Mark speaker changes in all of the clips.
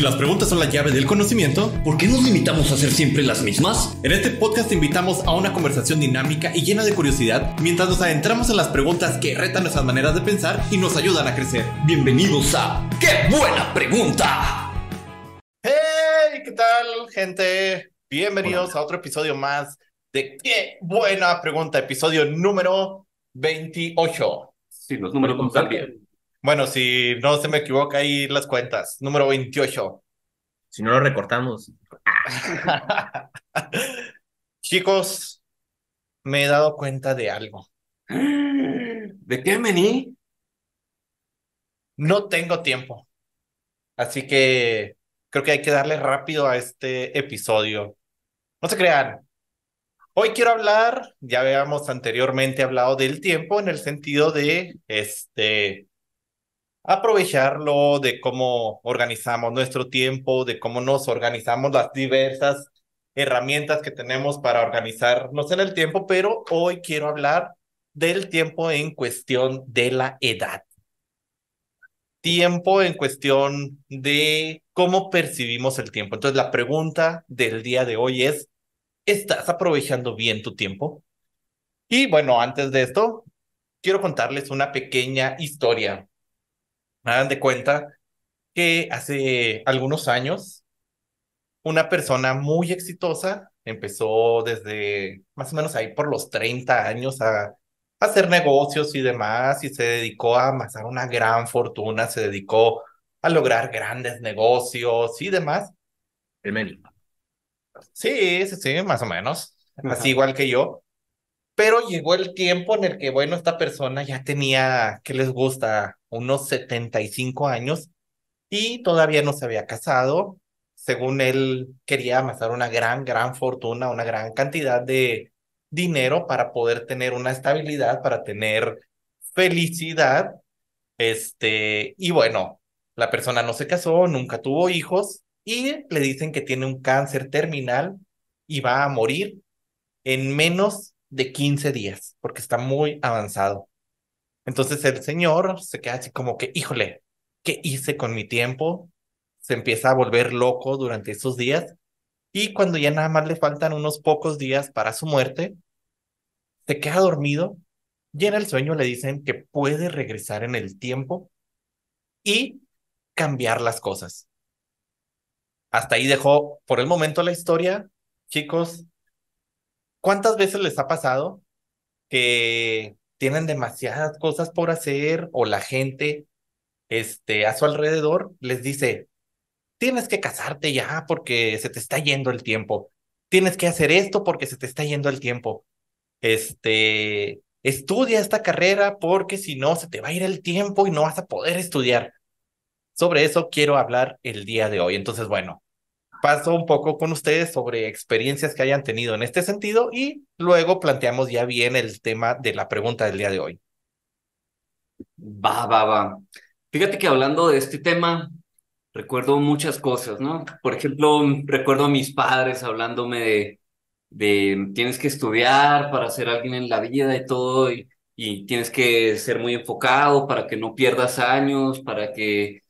Speaker 1: Si las preguntas son la llave del conocimiento,
Speaker 2: ¿por qué nos limitamos a hacer siempre las mismas?
Speaker 1: En este podcast te invitamos a una conversación dinámica y llena de curiosidad mientras nos adentramos en las preguntas que retan nuestras maneras de pensar y nos ayudan a crecer.
Speaker 2: Bienvenidos a ¡Qué buena pregunta!
Speaker 1: ¡Hey! ¿Qué tal, gente? Bienvenidos a otro episodio más de ¡Qué buena pregunta! Episodio número 28.
Speaker 2: Sí, los números están bien.
Speaker 1: Bueno, si no se me equivoca ahí las cuentas. Número 28.
Speaker 2: Si no lo recortamos.
Speaker 1: Chicos, me he dado cuenta de algo.
Speaker 2: ¿De qué, Mení?
Speaker 1: No tengo tiempo. Así que creo que hay que darle rápido a este episodio. No se crean. Hoy quiero hablar, ya habíamos anteriormente hablado del tiempo en el sentido de este aprovecharlo, de cómo organizamos nuestro tiempo, de cómo nos organizamos las diversas herramientas que tenemos para organizarnos en el tiempo, pero hoy quiero hablar del tiempo en cuestión de la edad. Tiempo en cuestión de cómo percibimos el tiempo. Entonces, la pregunta del día de hoy es, ¿estás aprovechando bien tu tiempo? Y bueno, antes de esto, quiero contarles una pequeña historia hagan de cuenta que hace algunos años una persona muy exitosa empezó desde más o menos ahí por los 30 años a, hacer negocios y demás y se dedicó a amasar una gran fortuna, se dedicó a lograr grandes negocios y demás.
Speaker 2: El Meni.
Speaker 1: Sí, sí, sí, más o menos. Así igual que yo. Pero llegó el tiempo en el que, bueno, esta persona ya tenía, ¿qué les gusta? Unos 75 años y todavía no se había casado. Según él, quería amasar una gran, gran fortuna, una gran cantidad de dinero para poder tener una estabilidad, para tener felicidad. Este, y bueno, la persona no se casó, nunca tuvo hijos y le dicen que tiene un cáncer terminal y va a morir en menos de 15 días, porque está muy avanzado. Entonces el señor se queda así como que, híjole, ¿qué hice con mi tiempo? Se empieza a volver loco durante esos días y cuando ya nada más le faltan unos pocos días para su muerte, se queda dormido y en el sueño le dicen que puede regresar en el tiempo y cambiar las cosas. Hasta ahí dejó por el momento la historia. Chicos, ¿Cuántas veces les ha pasado que tienen demasiadas cosas por hacer o la gente este, a su alrededor les dice, tienes que casarte ya porque se te está yendo el tiempo, tienes que hacer esto porque se te está yendo el tiempo, este, estudia esta carrera porque si no se te va a ir el tiempo y no vas a poder estudiar. Sobre eso quiero hablar el día de hoy. Entonces, bueno, paso un poco con ustedes sobre experiencias que hayan tenido en este sentido y luego planteamos ya bien el tema de la pregunta del día de hoy.
Speaker 2: Va, va, va. Fíjate que hablando de este tema, recuerdo muchas cosas, ¿no? Por ejemplo, recuerdo a mis padres hablándome de, de tienes que estudiar para ser alguien en la vida y todo, y, y tienes que ser muy enfocado para que no pierdas años, para que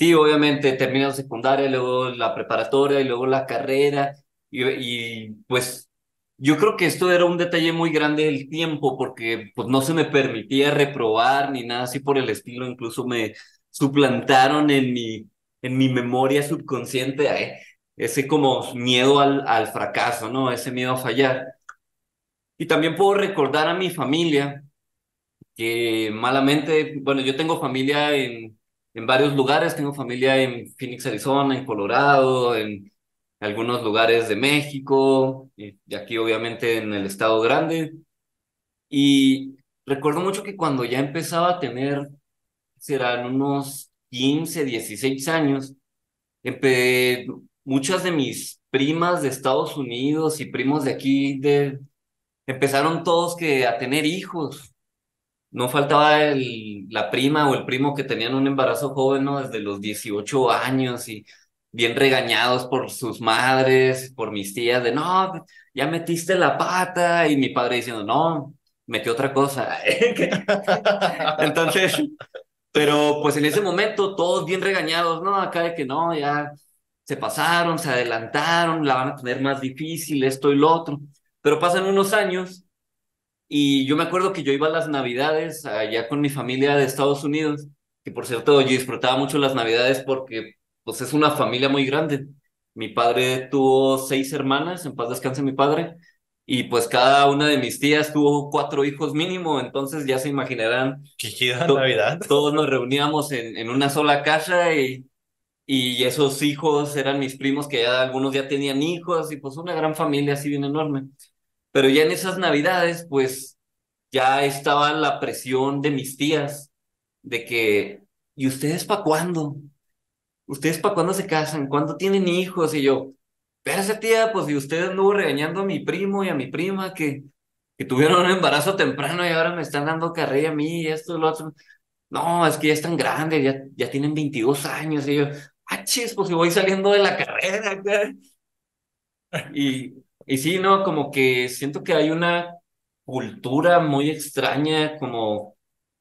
Speaker 2: Sí, obviamente termino secundaria, luego la preparatoria y luego la carrera. Y, pues yo creo que esto era un detalle muy grande del tiempo porque pues no se me permitía reprobar ni nada así por el estilo. Incluso me suplantaron en mi, en mi memoria subconsciente ese como miedo al, al fracaso, ¿no? Ese miedo a fallar. Y también puedo recordar a mi familia que malamente, bueno, yo tengo familia en en varios lugares. Tengo familia en Phoenix, Arizona, en Colorado, en algunos lugares de México, y aquí obviamente en el estado grande. Y recuerdo mucho que cuando ya empezaba a tener, serán unos 15, 16 años, muchas de mis primas de Estados Unidos y primos de aquí de, empezaron todos que a tener hijos no faltaba el, la prima o el primo que tenían un embarazo joven, ¿no? Desde los 18 años y bien regañados por sus madres, por mis tías, de no, ya metiste la pata, y mi padre diciendo, no, metió otra cosa. Entonces, Pero pues en ese momento todos bien regañados, ¿no? Acá de que no, ya se pasaron, se adelantaron, la van a tener más difícil, esto y lo otro. Pero pasan unos años y yo me acuerdo que yo iba a las navidades allá con mi familia de Estados Unidos, que por cierto yo disfrutaba mucho las navidades porque pues es una familia muy grande. Mi padre tuvo seis hermanas, en paz descanse mi padre, y pues cada una de mis tías tuvo cuatro hijos mínimo, entonces ya se imaginarán.
Speaker 1: Qué Navidad.
Speaker 2: Todos nos reuníamos en, en una sola casa y, y esos hijos eran mis primos que ya algunos ya tenían hijos y pues una gran familia así bien enorme. Pero ya en esas navidades pues ya estaba la presión de mis tías de que, ¿y ustedes para cuándo? ¿Ustedes para cuándo se casan? ¿Cuándo tienen hijos? Y yo, espérate tía, pues si usted anduvo regañando a mi primo y a mi prima que, que tuvieron un embarazo temprano y ahora me están dando carrera a mí y esto y lo otro. No, es que ya están grandes, ya, ya tienen 22 años. Y yo, ah, chis, pues si voy saliendo de la carrera. Y, y sí, no, como que siento que hay una cultura muy extraña, como,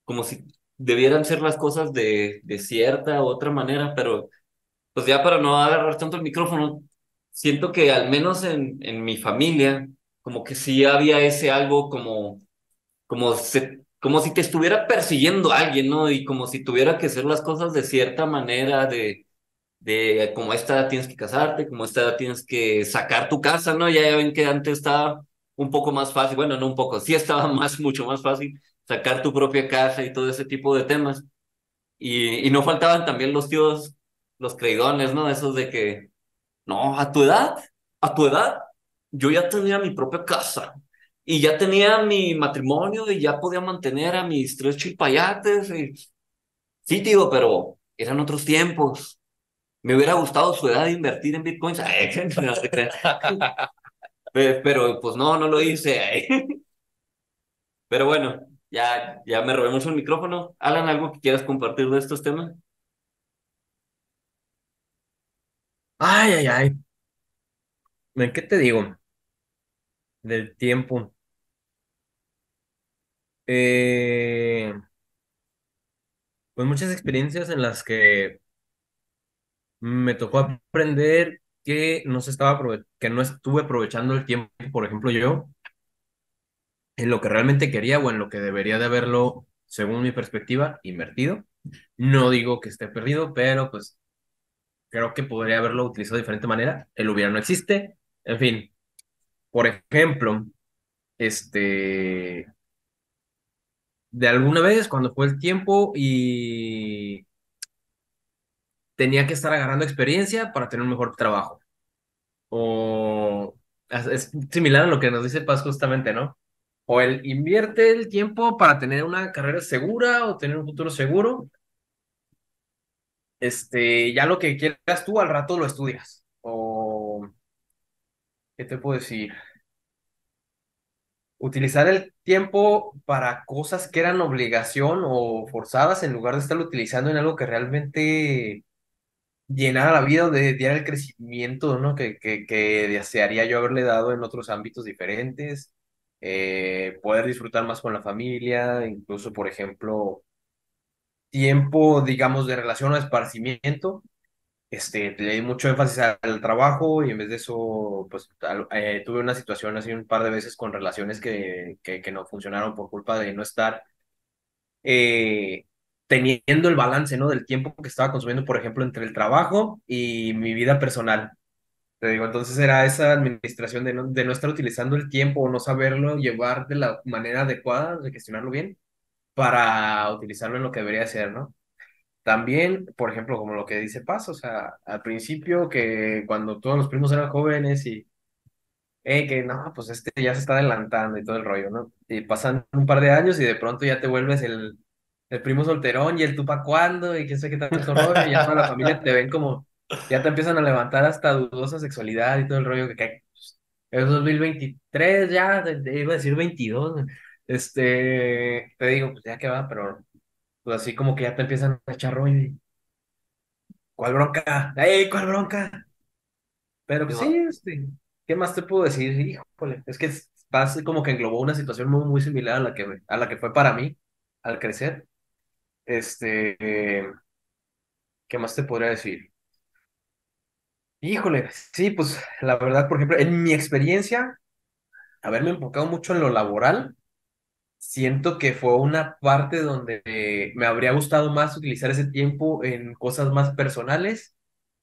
Speaker 2: como si debieran ser las cosas de, de cierta u otra manera, pero pues ya para no agarrar tanto el micrófono, siento que al menos en, en mi familia, como que sí había ese algo como, como, se, como si te estuviera persiguiendo alguien, ¿no? Y como si tuviera que hacer las cosas de cierta manera, de, de como esta edad tienes que casarte, como esta edad tienes que sacar tu casa, ¿no? Ya ven que antes estaba un poco más fácil, bueno, no un poco, sí estaba más, mucho más fácil sacar tu propia casa y todo ese tipo de temas. Y, no faltaban también los tíos, los creidones, ¿no? Esos de que, no, a tu edad, a tu edad, yo ya tenía mi propia casa y ya tenía mi matrimonio y ya podía mantener a mis tres chilpayates. Sí, tío, pero eran otros tiempos. Me hubiera gustado su edad de invertir en bitcoins. pero pues no, no lo hice. Pero bueno, ya, ya me robé mucho el micrófono. Alan, ¿algo que quieras compartir de estos temas?
Speaker 3: Ay, ay, ay. ¿De qué te digo? Del tiempo. Eh, pues muchas experiencias en las que me tocó aprender que no se estaba que no estuve aprovechando el tiempo, por ejemplo, yo, en lo que realmente quería o en lo que debería de haberlo, según mi perspectiva, invertido. No digo que esté perdido, pero pues creo que podría haberlo utilizado de diferente manera. El hubiera no existe. En fin, por ejemplo, este, de alguna vez cuando fue el tiempo y tenía que estar agarrando experiencia para tener un mejor trabajo. O es similar a lo que nos dice Paz justamente, ¿no? O él invierte el tiempo para tener una carrera segura o tener un futuro seguro, este, ya lo que quieras tú al rato lo estudias. O, ¿qué te puedo decir? Utilizar el tiempo para cosas que eran obligación o forzadas en lugar de estarlo utilizando en algo que realmente llenara la vida de diera el crecimiento, ¿no? Que, que, que desearía yo haberle dado en otros ámbitos diferentes. Eh, poder disfrutar más con la familia, incluso, por ejemplo, tiempo, digamos, de relación o esparcimiento, este, le di mucho énfasis al trabajo y en vez de eso, pues eh, tuve una situación así un par de veces con relaciones que, que, que no funcionaron por culpa de no estar eh, teniendo el balance, ¿no? Del tiempo que estaba consumiendo, por ejemplo, entre el trabajo y mi vida personal. Te digo, entonces era esa administración de no, de no estar utilizando el tiempo o no saberlo llevar de la manera adecuada, de gestionarlo bien, para utilizarlo en lo que debería ser, ¿no? También, por ejemplo, como lo que dice Paz, o sea, al principio que cuando todos los primos eran jóvenes y, eh, que no, pues este ya se está adelantando y todo el rollo, ¿no? Y pasan un par de años y de pronto ya te vuelves el, el primo solterón y el tú pa' cuándo y quién sé qué tanto rollo y ya toda la familia te ven como, ya te empiezan a levantar hasta dudosa sexualidad y todo el rollo que, que es 2023 ya, iba a decir 22, este, te digo, pues ya que va, pero pues así como que ya te empiezan a echar rollo y, ¿cuál bronca? ¡Ey, cuál bronca! Pero pues sí, este, ¿qué más te puedo decir? Híjole, es que como que englobó una situación muy, muy similar a la que, a la que fue para mí al crecer. Este, ¿qué más te podría decir? Híjole, sí, pues la verdad, por ejemplo, en mi experiencia, haberme enfocado mucho en lo laboral, siento que fue una parte donde me habría gustado más utilizar ese tiempo en cosas más personales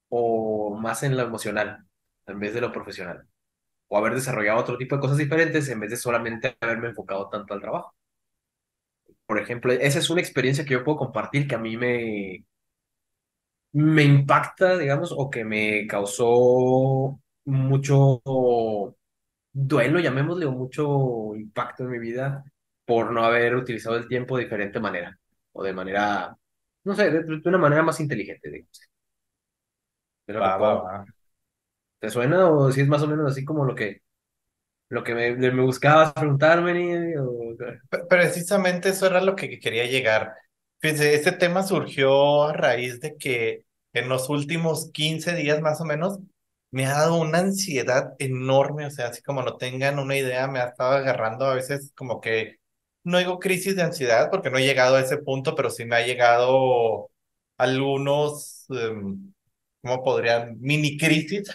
Speaker 3: o más en lo emocional, en vez de lo profesional. O haber desarrollado otro tipo de cosas diferentes en vez de solamente haberme enfocado tanto al trabajo. Por ejemplo, esa es una experiencia que yo puedo compartir que a mí me, me impacta, digamos, o que me causó mucho duelo, llamémosle, o mucho impacto en mi vida por no haber utilizado el tiempo de diferente manera, o de manera, no sé, de, de una manera más inteligente, digamos.
Speaker 1: Va, va, va.
Speaker 3: ¿Te suena o si es más o menos así como lo que, lo que me, me buscabas preguntarme? o-
Speaker 1: Pre- Precisamente eso era lo que quería llegar. Fíjense, este tema surgió a raíz de que en los últimos 15 días más o menos me ha dado una ansiedad enorme, o sea, así como no tengan una idea, me ha estado agarrando a veces como que no digo crisis de ansiedad porque no he llegado a ese punto, pero sí me ha llegado algunos, em, ¿cómo podrían? Mini crisis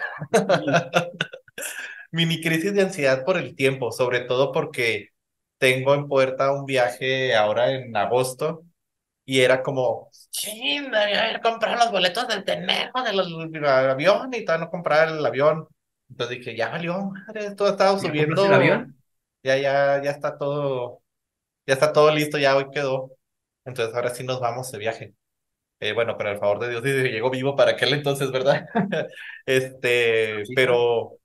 Speaker 1: mini crisis de ansiedad por el tiempo, sobre todo porque tengo en puerta un viaje ahora en agosto y era como, sí, debía haber comprado los boletos del Tenejo, del avión y todavía no comprar el avión. Entonces dije, ya valió, madre, todo
Speaker 3: ¿Ya compraste el
Speaker 1: subiendo,
Speaker 3: avión?
Speaker 1: ya, ya, ya está todo, ya está todo listo, ya hoy quedó. Entonces ahora sí nos vamos de viaje. Eh, bueno, con el favor de Dios, y llegó vivo para aquel entonces, ¿verdad? Este,
Speaker 3: Sí,
Speaker 1: pero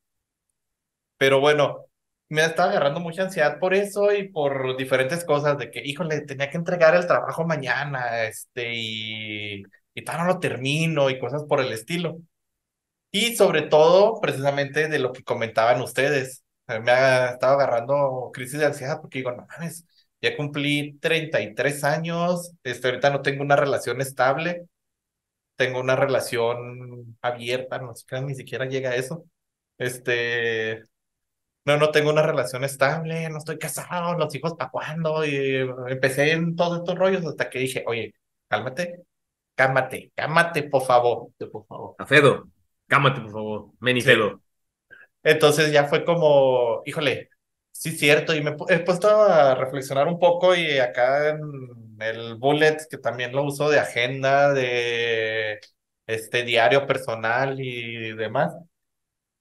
Speaker 1: pero bueno, me estaba agarrando mucha ansiedad por eso y por diferentes cosas, de que, híjole, tenía que entregar el trabajo mañana, este, y, y tal, no lo termino y cosas por el estilo. Y sobre todo, precisamente de lo que comentaban ustedes. Eh, Me ha estado agarrando crisis de ansiedad porque digo, no mames, ya cumplí 33 años, este, ahorita no tengo una relación estable, tengo una relación abierta, no sé, ni siquiera llega a eso. Este, no, no tengo una relación estable, no estoy casado, los hijos para cuándo, y empecé en todos estos rollos hasta que dije, oye, cálmate, cálmate, cálmate, por favor, por favor.
Speaker 3: Afedo, cámate, por favor. Menifedo.
Speaker 1: Entonces ya fue como, híjole, sí cierto, y me he puesto a reflexionar un poco y acá en el bullet, que también lo uso de agenda, de este diario personal y demás.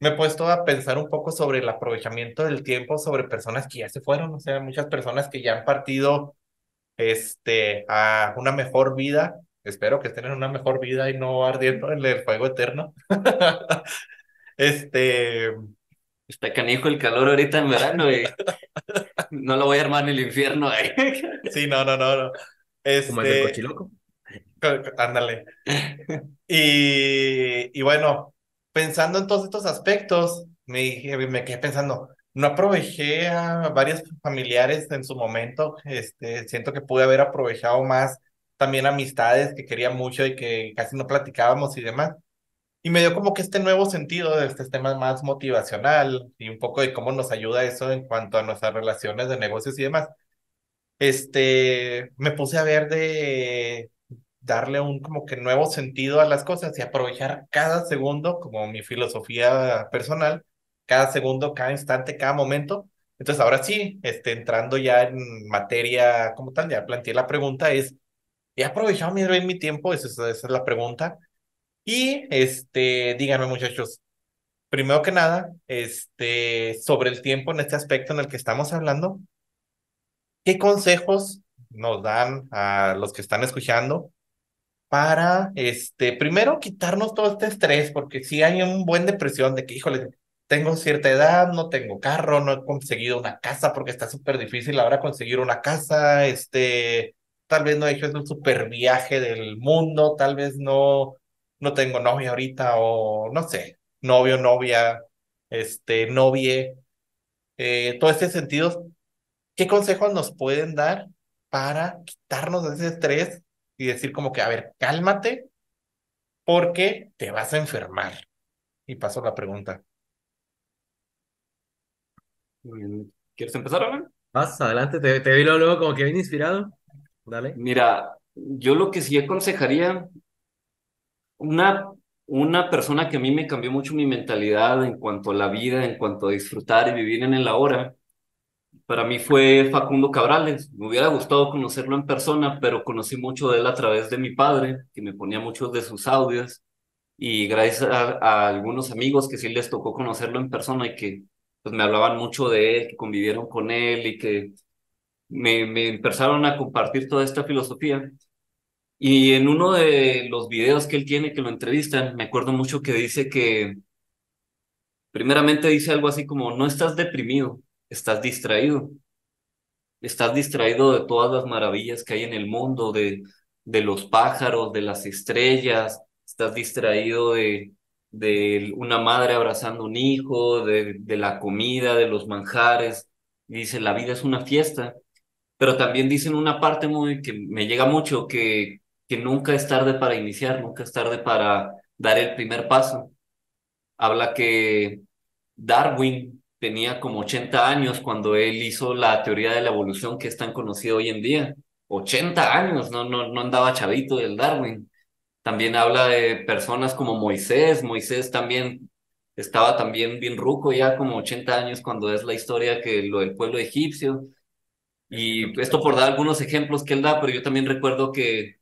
Speaker 1: Me he puesto a pensar un poco sobre el aprovechamiento del tiempo sobre personas que ya se fueron, o sea, muchas personas que ya han partido este, a una mejor vida. Espero que estén en una mejor vida y no ardiendo en el fuego eterno. Este,
Speaker 2: Está canijo el calor ahorita en verano y no lo voy a armar en el infierno. eh.
Speaker 1: sí, no, no, no, no.
Speaker 3: Como el del
Speaker 1: Este,
Speaker 3: cochiloco.
Speaker 1: co- co- ándale. Y, y bueno, pensando en todos estos aspectos, me, me quedé pensando, no aproveché a varios familiares en su momento, este, siento que pude haber aprovechado más también amistades que quería mucho y que casi no platicábamos y demás. Y me dio como que este nuevo sentido de este tema más motivacional y un poco de cómo nos ayuda eso en cuanto a nuestras relaciones de negocios y demás. Este, me puse a ver de darle un como que nuevo sentido a las cosas y aprovechar cada segundo como mi filosofía personal, cada segundo, cada instante, cada momento. Entonces ahora sí, este, entrando ya en materia como tal, ya planteé la pregunta, es, ¿he aprovechado bien mi tiempo? Esa es, esa es la pregunta. Y este, díganme muchachos, primero que nada, este, sobre el tiempo en este aspecto en el que estamos hablando, ¿qué consejos nos dan a los que están escuchando para, este, primero quitarnos todo este estrés, porque si hay un buen depresión de que, híjole, tengo cierta edad, no tengo carro, no he conseguido una casa porque está súper difícil ahora conseguir una casa, este, tal vez no he hecho el super viaje del mundo, tal vez no, no tengo novia ahorita o no sé, novio, novia, este, novie, eh, todo este sentido, ¿qué consejos nos pueden dar para quitarnos ese estrés y decir como que, a ver, cálmate porque te vas a enfermar? Y paso la pregunta.
Speaker 2: ¿Quieres empezar, Alan?
Speaker 3: Vas, adelante, te, te vi luego, luego como que bien inspirado. Dale.
Speaker 2: Mira, yo lo que sí aconsejaría, una, una persona que a mí me cambió mucho mi mentalidad en cuanto a la vida, en cuanto a disfrutar y vivir en el ahora, para mí fue Facundo Cabrales. Me hubiera gustado conocerlo en persona, pero conocí mucho de él a través de mi padre, que me ponía muchos de sus audios. Y gracias a, algunos amigos que sí les tocó conocerlo en persona y que pues, me hablaban mucho de él, que convivieron con él y que me, me empezaron a compartir toda esta filosofía. Y en uno de los videos que él tiene, que lo entrevistan, me acuerdo mucho que dice que, primeramente dice algo así como, no estás deprimido, estás distraído. Estás distraído de todas las maravillas que hay en el mundo, de, de los pájaros, de las estrellas, estás distraído de, de una madre abrazando un hijo, de, de la comida, de los manjares. dice, la vida es una fiesta. Pero también dicen una parte muy que me llega mucho, que, que nunca es tarde para iniciar, nunca es tarde para dar el primer paso. Habla que Darwin tenía como 80 años cuando él hizo la teoría de la evolución que es tan conocida hoy en día. 80 años, no, no, no andaba chavito del Darwin. También habla de personas como Moisés. Moisés también estaba también bien ruco, ya como 80 años cuando es la historia que lo del pueblo egipcio. Y esto por dar algunos ejemplos que él da, pero yo también recuerdo que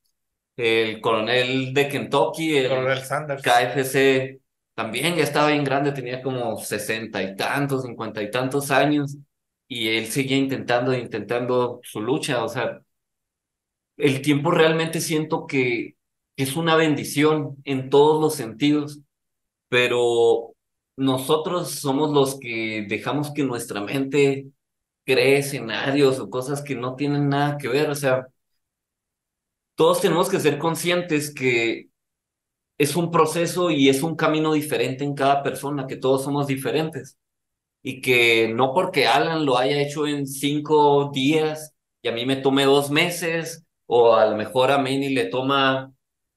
Speaker 2: el coronel de Kentucky, el
Speaker 1: Coronel Sanders.
Speaker 2: KFC, también ya estaba bien grande, tenía como sesenta y tantos, cincuenta y tantos años, y él seguía intentando, intentando su lucha. O sea, el tiempo realmente siento que es una bendición en todos los sentidos, pero nosotros somos los que dejamos que nuestra mente cree escenarios o cosas que no tienen nada que ver. O sea, todos tenemos que ser conscientes que es un proceso y es un camino diferente en cada persona, que todos somos diferentes. Y que no porque Alan lo haya hecho en cinco días y a mí me tome dos meses, o a lo mejor a Manny le toma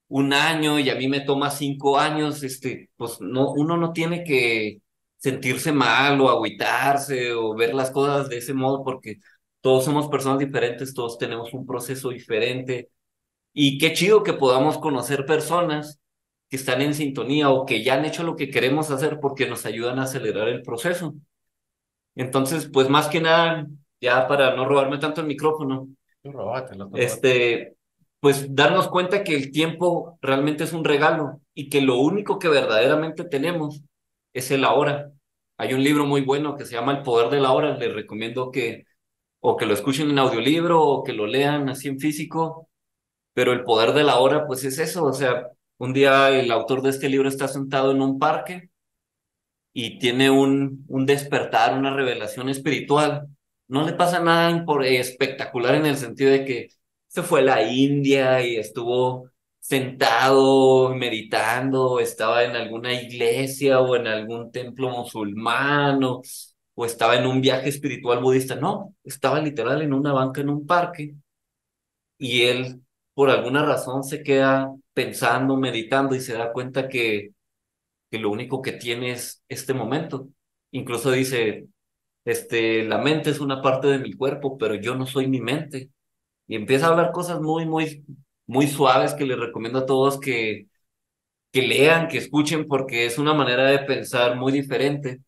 Speaker 2: un año y a mí me toma cinco años, este, pues no, uno no tiene que sentirse mal o agüitarse o ver las cosas de ese modo porque todos somos personas diferentes, todos tenemos un proceso diferente y qué chido que podamos conocer personas que están en sintonía o que ya han hecho lo que queremos hacer porque nos ayudan a acelerar el proceso. Entonces, pues más que nada, ya para no robarme tanto el micrófono, este, pues darnos cuenta que el tiempo realmente es un regalo y que lo único que verdaderamente tenemos es el ahora. Hay un libro muy bueno que se llama El poder de la hora, les recomiendo que o que lo escuchen en audiolibro o que lo lean así en físico, pero el poder de la hora pues es eso, o sea, un día el autor de este libro está sentado en un parque y tiene un, un despertar, una revelación espiritual. No le pasa nada espectacular en el sentido de que se fue a la India y estuvo sentado meditando, estaba en alguna iglesia o en algún templo musulmán o estaba en un viaje espiritual budista. No, estaba literal en una banca en un parque y él por alguna razón se queda pensando, meditando y se da cuenta que, que lo único que tiene es este momento. Incluso dice, este, la mente es una parte de mi cuerpo, pero yo no soy mi mente. Y empieza a hablar cosas muy, muy, muy suaves que les recomiendo a todos que, que lean, que escuchen, porque es una manera de pensar muy diferente,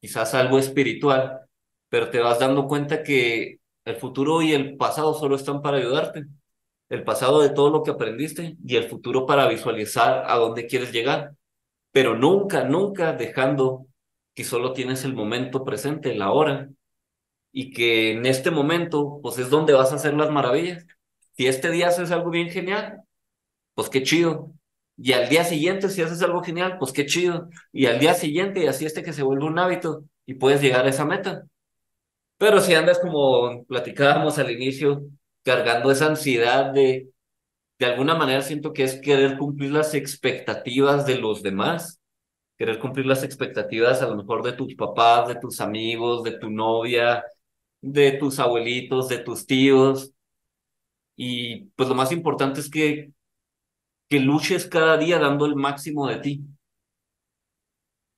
Speaker 2: quizás algo espiritual, pero te vas dando cuenta que el futuro y el pasado solo están para ayudarte el pasado de todo lo que aprendiste y el futuro para visualizar a dónde quieres llegar, pero nunca, nunca dejando que solo tienes el momento presente, la hora, y que en este momento, pues es donde vas a hacer las maravillas. Si este día haces algo bien genial, pues qué chido. Y al día siguiente, si haces algo genial, pues qué chido. Y al día siguiente, y así este que se vuelve un hábito y puedes llegar a esa meta. Pero si andas como platicábamos al inicio, cargando esa ansiedad de, de alguna manera siento que es querer cumplir las expectativas de los demás, querer cumplir las expectativas a lo mejor de tus papás, de tus amigos, de tu novia, de tus abuelitos, de tus tíos. Y pues lo más importante es que, que luches cada día dando el máximo de ti.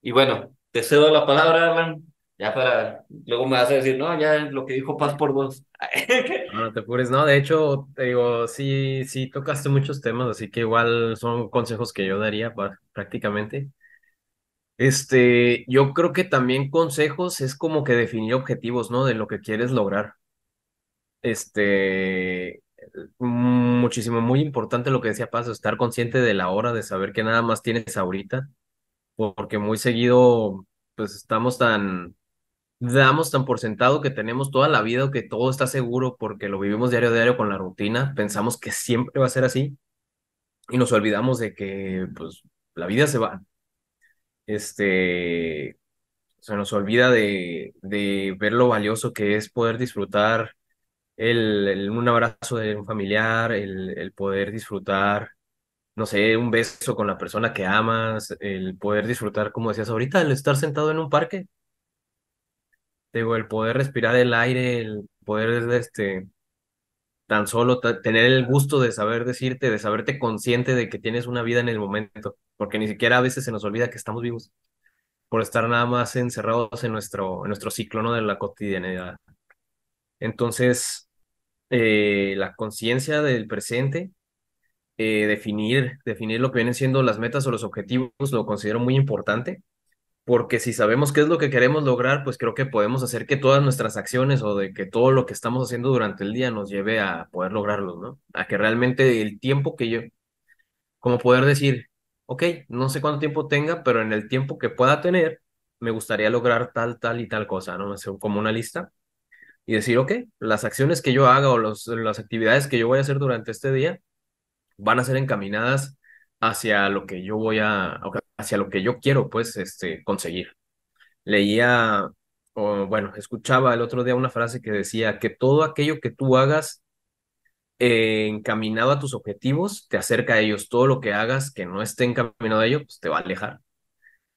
Speaker 2: Y bueno, te cedo la palabra, Alan, Ya para, luego me vas a decir, no, ya lo que dijo Paz por dos.
Speaker 3: No, te apures, no, de hecho, te digo, sí, sí tocaste muchos temas, así que igual son consejos que yo daría prácticamente. Este, yo creo que también consejos es como que definir objetivos, ¿no? De lo que quieres lograr. Este, muchísimo, muy importante lo que decía Paz, estar consciente de la hora, de saber que nada más tienes ahorita, porque muy seguido, pues estamos tan, damos tan por sentado que tenemos toda la vida o que todo está seguro porque lo vivimos diario a diario con la rutina, pensamos que siempre va a ser así y nos olvidamos de que, pues, la vida se va. Este, se nos olvida de, de ver lo valioso que es poder disfrutar el, un abrazo de un familiar, el, el poder disfrutar, no sé, un beso con la persona que amas, el poder disfrutar, como decías ahorita, el estar sentado en un parque, digo, el poder respirar el aire, el poder, este, tan solo tener el gusto de saber decirte, de saberte consciente de que tienes una vida en el momento, porque ni siquiera a veces se nos olvida que estamos vivos por estar nada más encerrados en nuestro, en nuestro ciclo, ¿no? de la cotidianidad. Entonces, eh, la conciencia del presente, eh, definir, definir lo que vienen siendo las metas o los objetivos, lo considero muy importante, porque si sabemos qué es lo que queremos lograr, pues creo que podemos hacer que todas nuestras acciones o de que todo lo que estamos haciendo durante el día nos lleve a poder lograrlo, ¿no? A que realmente el tiempo que yo, como poder decir, ok, no sé cuánto tiempo tenga, pero en el tiempo que pueda tener, me gustaría lograr tal, tal y tal cosa, ¿no? Como una lista y decir, ok, las acciones que yo haga o los, las actividades que yo voy a hacer durante este día van a ser encaminadas hacia lo que yo voy a, hacia lo que yo quiero, pues, este, conseguir. Leía, o bueno, escuchaba el otro día una frase que decía que todo aquello que tú hagas eh, encaminado a tus objetivos te acerca a ellos. Todo lo que hagas que no esté encaminado a ellos, pues te va a alejar.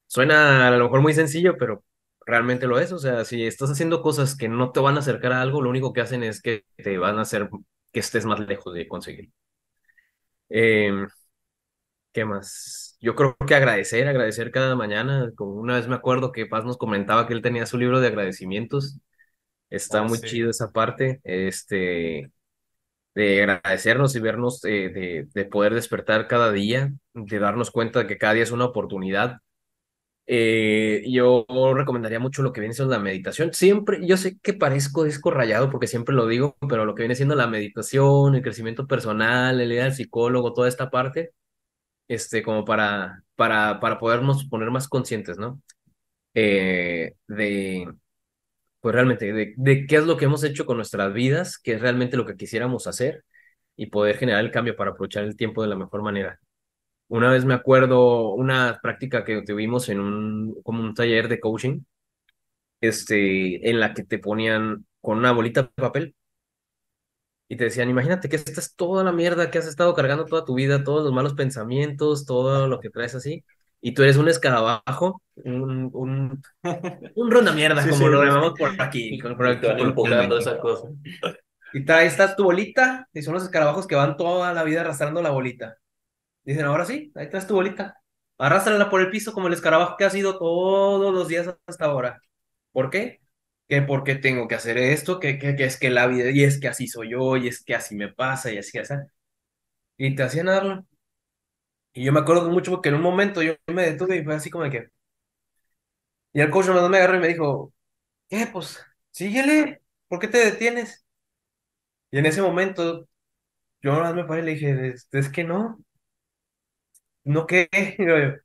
Speaker 3: Suena a lo mejor muy sencillo, pero realmente lo es. O sea, si estás haciendo cosas que no te van a acercar a algo, lo único que hacen es que te van a hacer que estés más lejos de conseguir. Em, ¿qué más? Yo creo que agradecer, agradecer cada mañana. Como una vez me acuerdo que Paz nos comentaba que él tenía su libro de agradecimientos. Está
Speaker 1: Oh,
Speaker 3: muy
Speaker 1: sí.
Speaker 3: chido esa parte. Este, de agradecernos y vernos, eh, de, de poder despertar cada día, de darnos cuenta de que cada día es una oportunidad. Eh, yo recomendaría mucho lo que viene siendo la meditación. Siempre, yo sé que parezco disco rayado porque siempre lo digo, pero lo que viene siendo la meditación, el crecimiento personal, el ir al psicólogo, toda esta parte, este, como para, para, para podernos poner más conscientes, ¿no? Eh, de, pues realmente, de, de qué es lo que hemos hecho con nuestras vidas, qué es realmente lo que quisiéramos hacer y poder generar el cambio para aprovechar el tiempo de la mejor manera. Una vez me acuerdo una práctica que tuvimos en un, como un taller de coaching, este, en la que te ponían con una bolita de papel y te decían, imagínate que esta es toda la mierda que has estado cargando toda tu vida, todos los malos pensamientos, todo lo que traes así, y tú eres un escarabajo, un, un, un ronda mierda,
Speaker 2: Sí,
Speaker 3: como
Speaker 2: sí,
Speaker 3: lo llamamos por aquí, por
Speaker 2: empujando
Speaker 3: coloquialmente.
Speaker 2: esa cosa.
Speaker 3: Y trae, estás tu bolita, y son los escarabajos que van toda la vida arrastrando la bolita. Dicen, ahora sí, ahí traes tu bolita. Arrástrala por el piso como el escarabajo que ha sido todos los días hasta ahora. ¿Por qué? Que porque tengo que hacer esto, que, que, que es que la vida, y es que así soy yo, y es que así me pasa, y así, así. Y te hacían darlo. Y yo me acuerdo mucho porque en un momento yo me detuve y fue así como de que. Y el coach me agarró y me dijo, ¿qué? Pues síguele, ¿por qué te detienes? Y en ese momento yo nomás me paré y le dije, es, es que no, no qué.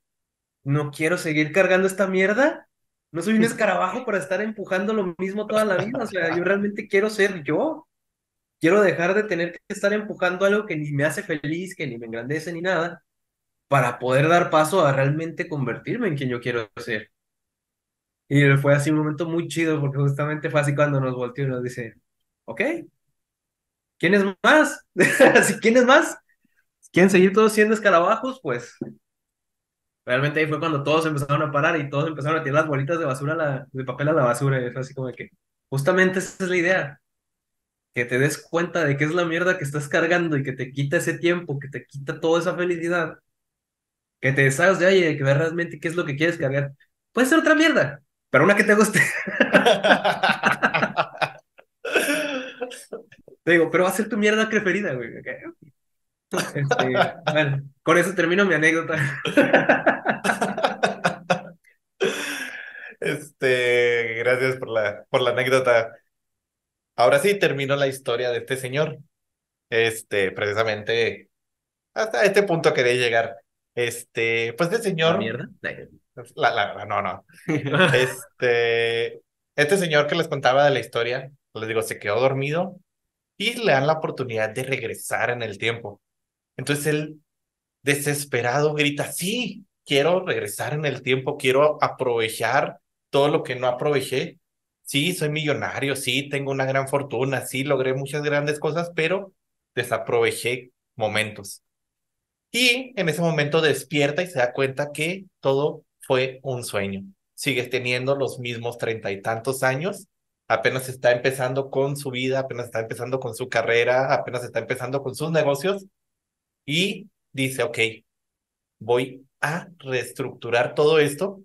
Speaker 3: No quiero seguir cargando esta mierda. No soy un escarabajo para estar empujando lo mismo toda la vida. O sea, yo realmente quiero ser yo. Quiero dejar de tener que estar empujando algo que ni me hace feliz, que ni me engrandece ni nada, para poder dar paso a realmente convertirme en quien yo quiero ser. Y fue así un momento muy chido, porque justamente fue así cuando nos volteó y nos dice, ok, ¿quién es más? ¿Quién es más? ¿Quieren seguir todos siendo escarabajos? Pues Realmente ahí fue cuando todos empezaron a parar y todos empezaron a tirar las bolitas de basura, la- de papel a la basura. Y fue así como que, justamente esa es la idea, que te des cuenta de qué es la mierda que estás cargando y que te quita ese tiempo, que te quita toda esa felicidad, que te deshagas de y que veas realmente qué es lo que quieres cargar. Puede ser otra mierda, Pero una que te guste. Te digo, pero va a ser tu mierda preferida, güey. Este, bueno, con eso termino mi anécdota.
Speaker 1: Este, gracias por la, por la anécdota. Ahora sí termino la historia de este señor. Este, precisamente, hasta este punto quería llegar. Este, pues este
Speaker 3: ¿La
Speaker 1: señor,
Speaker 3: mierda?
Speaker 1: la, la, no, no. Este, este señor que les contaba de la historia, les digo, se quedó dormido y le dan la oportunidad de regresar en el tiempo. Entonces él, desesperado, grita, sí, quiero regresar en el tiempo, quiero aprovechar todo lo que no aproveché. Sí, soy millonario, sí, tengo una gran fortuna, sí, logré muchas grandes cosas, pero desaproveché momentos. Y en ese momento despierta y se da cuenta que todo fue un sueño. Sigues teniendo los mismos treinta y tantos años, apenas está empezando con su vida, apenas está empezando con su carrera, apenas está empezando con sus negocios y dice, ok, voy a reestructurar todo esto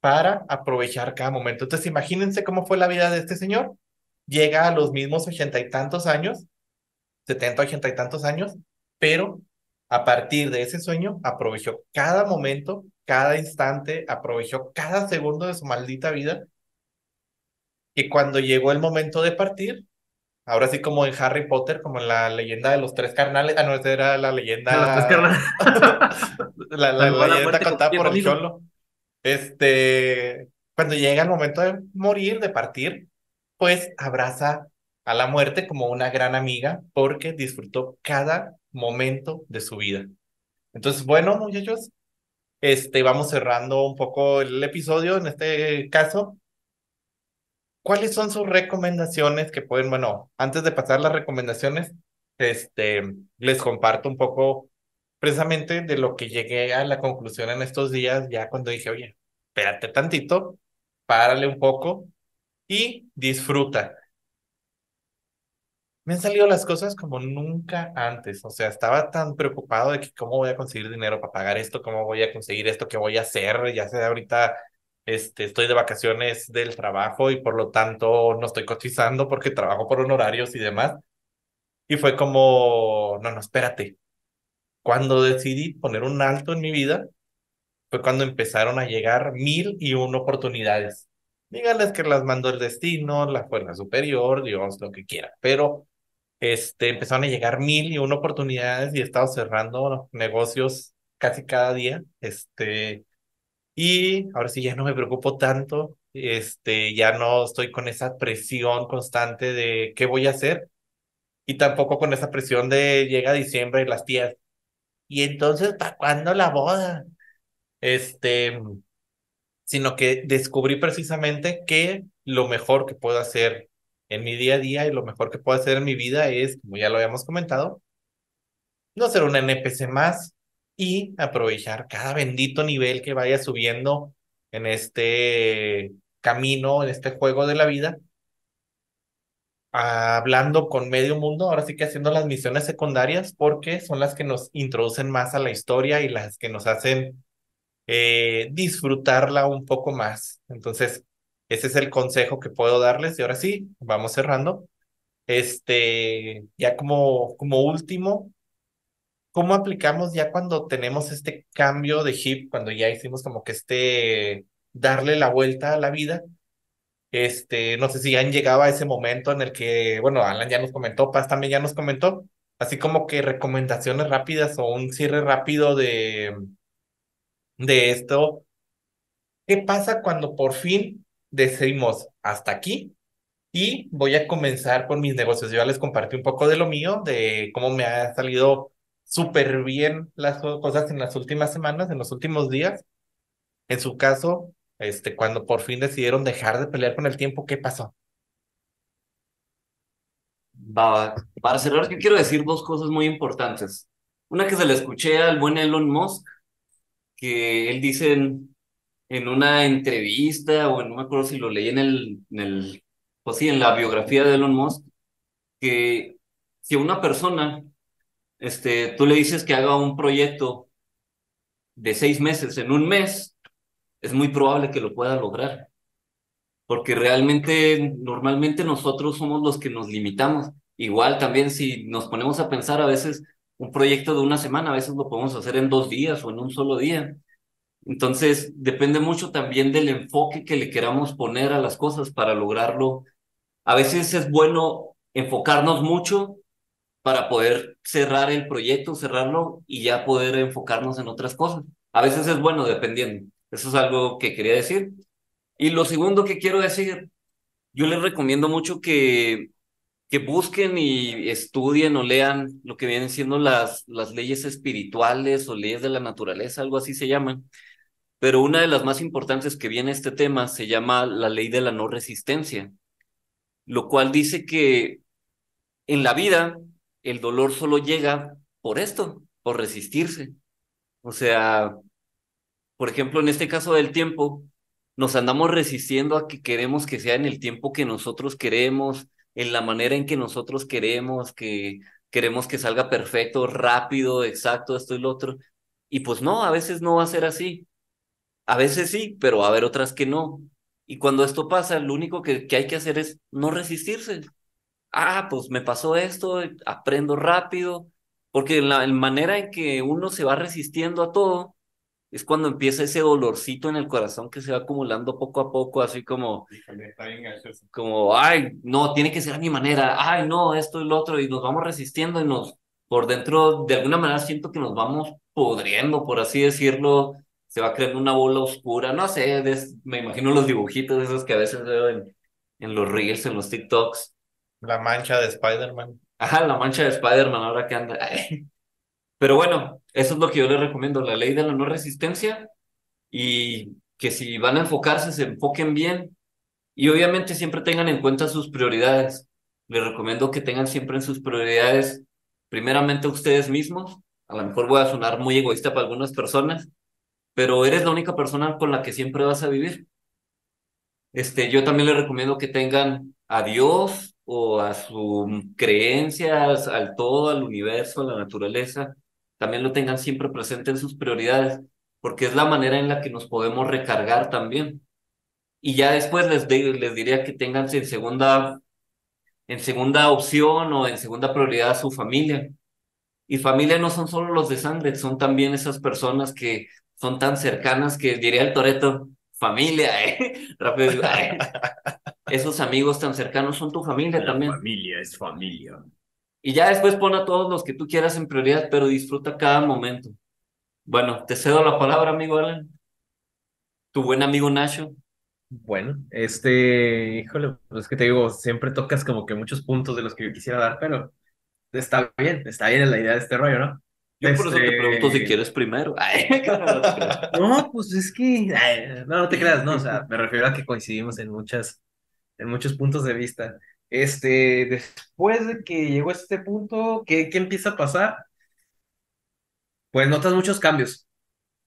Speaker 1: para aprovechar cada momento. Entonces, imagínense cómo fue la vida de este señor. Llega a los mismos ochenta y tantos años, setenta, ochenta y tantos años, pero a partir de ese sueño aprovechó cada momento, cada instante, aprovechó cada segundo de su maldita vida. Y cuando llegó el momento de partir, ahora sí como en Harry Potter, como en la leyenda de los tres carnales, ah, no, esa era la leyenda,
Speaker 3: De los tres carnales.
Speaker 1: la, la, leyenda contada
Speaker 3: con
Speaker 1: por el cholo. Este, cuando llega el momento de morir, de partir, pues abraza a la muerte como una gran amiga porque disfrutó cada momento de su vida. Entonces, bueno, muchachos, este, vamos cerrando un poco el episodio en este caso. ¿Cuáles son sus recomendaciones que pueden, bueno, antes de pasar las recomendaciones, este, les comparto un poco precisamente de lo que llegué a la conclusión en estos días, ya cuando dije, oye, espérate tantito, párale un poco y disfruta. Me han salido las cosas como nunca antes, o sea, estaba tan preocupado de que cómo voy a conseguir dinero para pagar esto, cómo voy a conseguir esto, qué voy a hacer, ya sé, ahorita este, estoy de vacaciones del trabajo y por lo tanto no estoy cotizando porque trabajo por honorarios y demás. Y fue como, no, no, espérate. Cuando decidí poner un alto en mi vida, fue cuando empezaron a llegar mil y una oportunidades. Díganles que las mandó el destino, la fuerza superior, Dios, lo que quiera, pero este, empezaron a llegar mil y una oportunidades y he estado cerrando negocios casi cada día. Este, y ahora sí ya no me preocupo tanto, este, ya no estoy con esa presión constante de qué voy a hacer y tampoco con esa presión de llega diciembre y las tías. Y entonces, ¿para cuándo la boda? Este, sino que descubrí precisamente que lo mejor que puedo hacer en mi día a día y lo mejor que puedo hacer en mi vida es, como ya lo habíamos comentado, no ser un NPC más y aprovechar cada bendito nivel que vaya subiendo en este camino, en este juego de la vida, hablando con medio mundo, ahora sí que haciendo las misiones secundarias, porque son las que nos introducen más a la historia y las que nos hacen eh, disfrutarla un poco más. Entonces, ese es el consejo que puedo darles. Y ahora sí, vamos cerrando. Este, ya como, como último, ¿cómo aplicamos ya cuando tenemos este cambio de chip, cuando ya hicimos como que este, darle la vuelta a la vida? Este, no sé si han llegado a ese momento en el que, bueno, Alan ya nos comentó, Paz también ya nos comentó, así como que recomendaciones rápidas o un cierre rápido de, de esto. ¿Qué pasa cuando por fin decidimos hasta aquí y voy a comenzar con mis negocios? Yo ya les compartí un poco de lo mío, de cómo me ha salido súper bien las cosas en las últimas semanas, en los últimos días. En su caso, este, cuando por fin decidieron dejar de pelear con el tiempo, ¿qué pasó?
Speaker 2: Para cerrar, yo quiero decir dos cosas muy importantes. Una que se le escuché al buen Elon Musk, que él dice en, una entrevista, o en- no me acuerdo si lo leí en el, en el, pues sí, en la biografía de Elon Musk, que si una persona, este, tú le dices que haga un proyecto de seis meses en un mes, es muy probable que lo pueda lograr. porque realmente normalmente nosotros somos los que nos limitamos. Igual también si nos ponemos a pensar a veces un proyecto de una semana, a veces lo podemos hacer en dos días o en un solo día. Entonces, depende mucho también del enfoque que le queramos poner a las cosas para lograrlo. A veces es bueno enfocarnos mucho para poder cerrar el proyecto, cerrarlo y ya poder enfocarnos en otras cosas. A veces es bueno, dependiendo. Eso es algo que quería decir. Y lo segundo que quiero decir, yo les recomiendo mucho que, que busquen y estudien o lean lo que vienen siendo las, las leyes espirituales o leyes de la naturaleza, algo así se llaman. Pero una de las más importantes que viene este tema se llama la ley de la no resistencia, lo cual dice que en la vida el dolor solo llega por esto, por resistirse. O sea, por ejemplo, en este caso del tiempo, nos andamos resistiendo a que queremos que sea en el tiempo que nosotros queremos, en la manera en que nosotros queremos, que queremos que salga perfecto, rápido, exacto, esto y lo otro. Y pues no, a veces no va a ser así. A veces sí, pero va a haber otras que no. Y cuando esto pasa, lo único que, que hay que hacer es no resistirse ah, pues me pasó esto, aprendo rápido, porque la, manera en que uno se va resistiendo a todo es cuando empieza ese dolorcito en el corazón que se va acumulando poco a poco, así como, como, ay, no, tiene que ser a mi manera, ay, no, esto y lo otro, y nos vamos resistiendo y nos, por dentro, de alguna manera siento que nos vamos podriendo, por así decirlo, se va creando una bola oscura, no sé, me imagino los dibujitos esos que a veces veo en, en los reels, en los TikToks,
Speaker 1: la mancha de Spider-Man.
Speaker 2: Ajá, la mancha de Spider-Man ahora que anda. Pero bueno, eso es lo que yo les recomiendo, la ley de la no resistencia y que si van a enfocarse, se enfoquen bien y obviamente siempre tengan en cuenta sus prioridades. Les recomiendo que tengan siempre en sus prioridades, primeramente ustedes mismos. A lo mejor voy a sonar muy egoísta para algunas personas, pero eres la única persona con la que siempre vas a vivir. Este, yo también les recomiendo que tengan a Dios o a sus creencias, al todo, al universo, a la naturaleza, también lo tengan siempre presente en sus prioridades, porque es la manera en la que nos podemos recargar también. Y ya después les, les diría que tengan en segunda, en segunda opción o en segunda prioridad a su familia. Y familia no son solo los de sangre, son también esas personas que son tan cercanas que diría el Toreto, familia, ¿eh? Rápido, esos amigos tan cercanos son tu familia también.
Speaker 3: Familia es familia.
Speaker 2: Y ya después pon a todos los que tú quieras en prioridad, pero disfruta cada momento. Bueno, te cedo la palabra, amigo Alan. Tu buen amigo Nacho.
Speaker 3: Bueno, este, híjole, pues es que te digo, siempre tocas como que muchos puntos de los que yo quisiera dar, pero está bien, está bien la idea de este rollo, ¿no?
Speaker 2: Yo por eso te pregunto si este quieres primero.
Speaker 3: no, pues es que, no, no te creas, no, o sea, me refiero a que coincidimos en muchas, en muchos puntos de vista. Este, después de que llegó a este punto, ¿qué, qué empieza a pasar? Pues notas muchos cambios.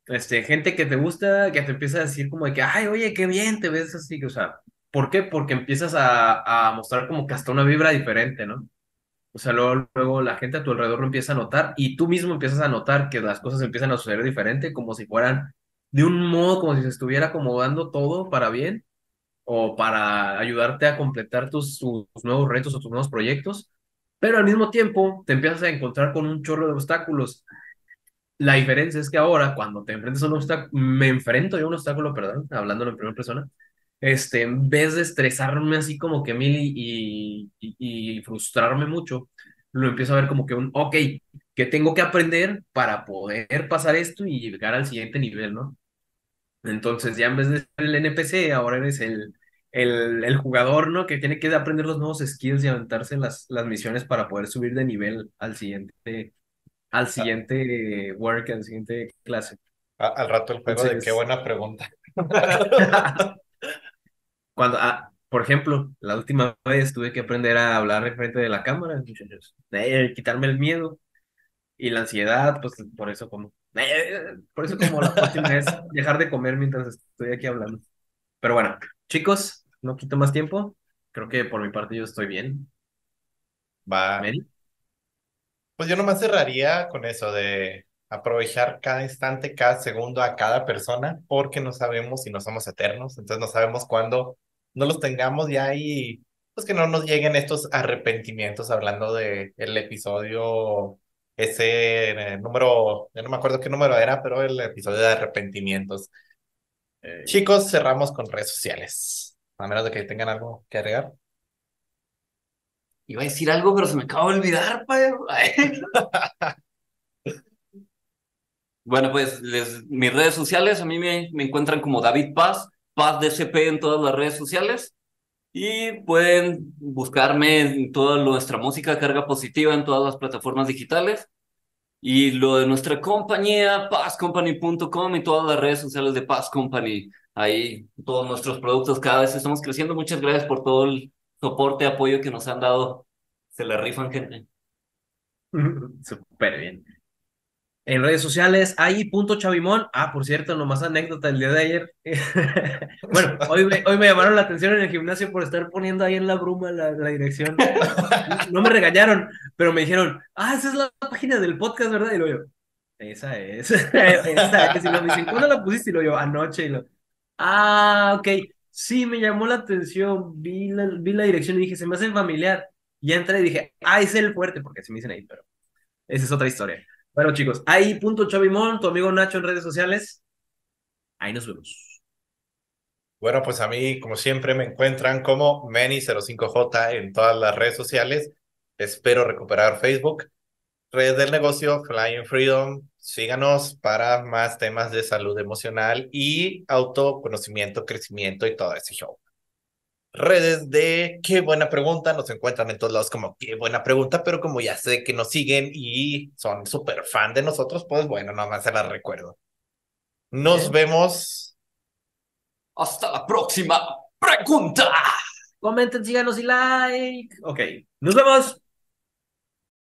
Speaker 3: Este, gente que te gusta, que te empieza a decir como de que, ay, oye, qué bien te ves así, o sea, ¿por qué? Porque empiezas a, a mostrar como que hasta una vibra diferente, ¿no? O sea, luego, la gente a tu alrededor lo empieza a notar y tú mismo empiezas a notar que las cosas empiezan a suceder diferente, como si fueran de un modo, como si se estuviera acomodando todo para bien o para ayudarte a completar tus, tus nuevos retos o tus nuevos proyectos, pero al mismo tiempo te empiezas a encontrar con un chorro de obstáculos. La diferencia es que ahora, cuando te enfrentas a un obstáculo, me enfrento yo a un obstáculo, perdón, hablándolo en primera persona, este, en vez de estresarme así como que mil y, y, y frustrarme mucho, lo empiezo a ver como que un, ok, que tengo que aprender para poder pasar esto y llegar al siguiente nivel, ¿no? Entonces, ya en vez de ser el NPC, ahora eres el, el, el, jugador, ¿no? Que tiene que aprender los nuevos skills y aventarse las, las misiones para poder subir de nivel al siguiente, al siguiente work, al siguiente clase.
Speaker 1: al rato el juego de qué buena pregunta.
Speaker 3: Cuando, ah, por ejemplo, la última vez tuve que aprender a hablar en frente de la cámara, muchachos. quitarme el miedo y la ansiedad, pues por eso como eh, por eso como la próxima es dejar de comer mientras estoy aquí hablando. Pero bueno, chicos, no quito más tiempo. Creo que por mi parte yo estoy bien.
Speaker 1: Va. Pues yo nomás cerraría con eso de aprovechar cada instante, cada segundo a cada persona, porque no sabemos si no somos eternos, entonces no sabemos cuándo no los tengamos ya y pues que no nos lleguen estos arrepentimientos hablando de el episodio ese eh, número, ya no me acuerdo qué número era, pero el episodio de arrepentimientos.
Speaker 3: Eh,
Speaker 1: Chicos, cerramos con redes sociales. A menos de que tengan algo que agregar.
Speaker 2: Iba a decir algo, pero se me acaba de olvidar, pa. Bueno, pues les- mis redes sociales, a mí me, me encuentran como David Paz, Paz DCP en todas las redes sociales. Y pueden buscarme en toda nuestra música carga positiva en todas las plataformas digitales. Y lo de nuestra compañía, pazcompany.com y todas las redes sociales de Paz Company. Ahí todos nuestros productos cada vez estamos creciendo. Muchas gracias por todo el soporte, apoyo que nos han dado. Se la rifan, gente.
Speaker 3: Súper bien. En redes sociales, ahí punto Chavimón. Ah, por cierto, nomás anécdota el día de ayer. bueno, hoy me, hoy me llamaron la atención en el gimnasio por estar poniendo ahí en la bruma la, la dirección. No me regañaron, pero me dijeron, ah, esa es la página del podcast, ¿verdad? Y lo yo, esa es. esa es. Y lo dicen, ¿cuándo la pusiste? Y lo yo, anoche. Y lo, ah, ok. Sí, me llamó la atención. Vi la, vi la dirección y dije, se me hace familiar. Y entré y dije, ah, es el fuerte, porque se me dicen ahí, pero esa es otra historia. Bueno, chicos, ahí punto Chavimón, tu amigo Nacho en redes sociales. Ahí nos vemos.
Speaker 1: Bueno, pues a mí, como siempre, me encuentran como Many05J en todas las redes sociales. Espero recuperar Facebook. Redes del negocio, Flying Freedom. Síganos para más temas de salud emocional y autoconocimiento, crecimiento y todo ese show. Redes de qué buena pregunta, nos encuentran en todos lados como qué buena pregunta, pero como ya sé que nos siguen y son súper fan de nosotros, pues bueno, nomás se las recuerdo. Nos
Speaker 3: Bien.
Speaker 1: vemos.
Speaker 2: Hasta la próxima pregunta.
Speaker 3: Comenten, síganos y like. Ok, nos vemos.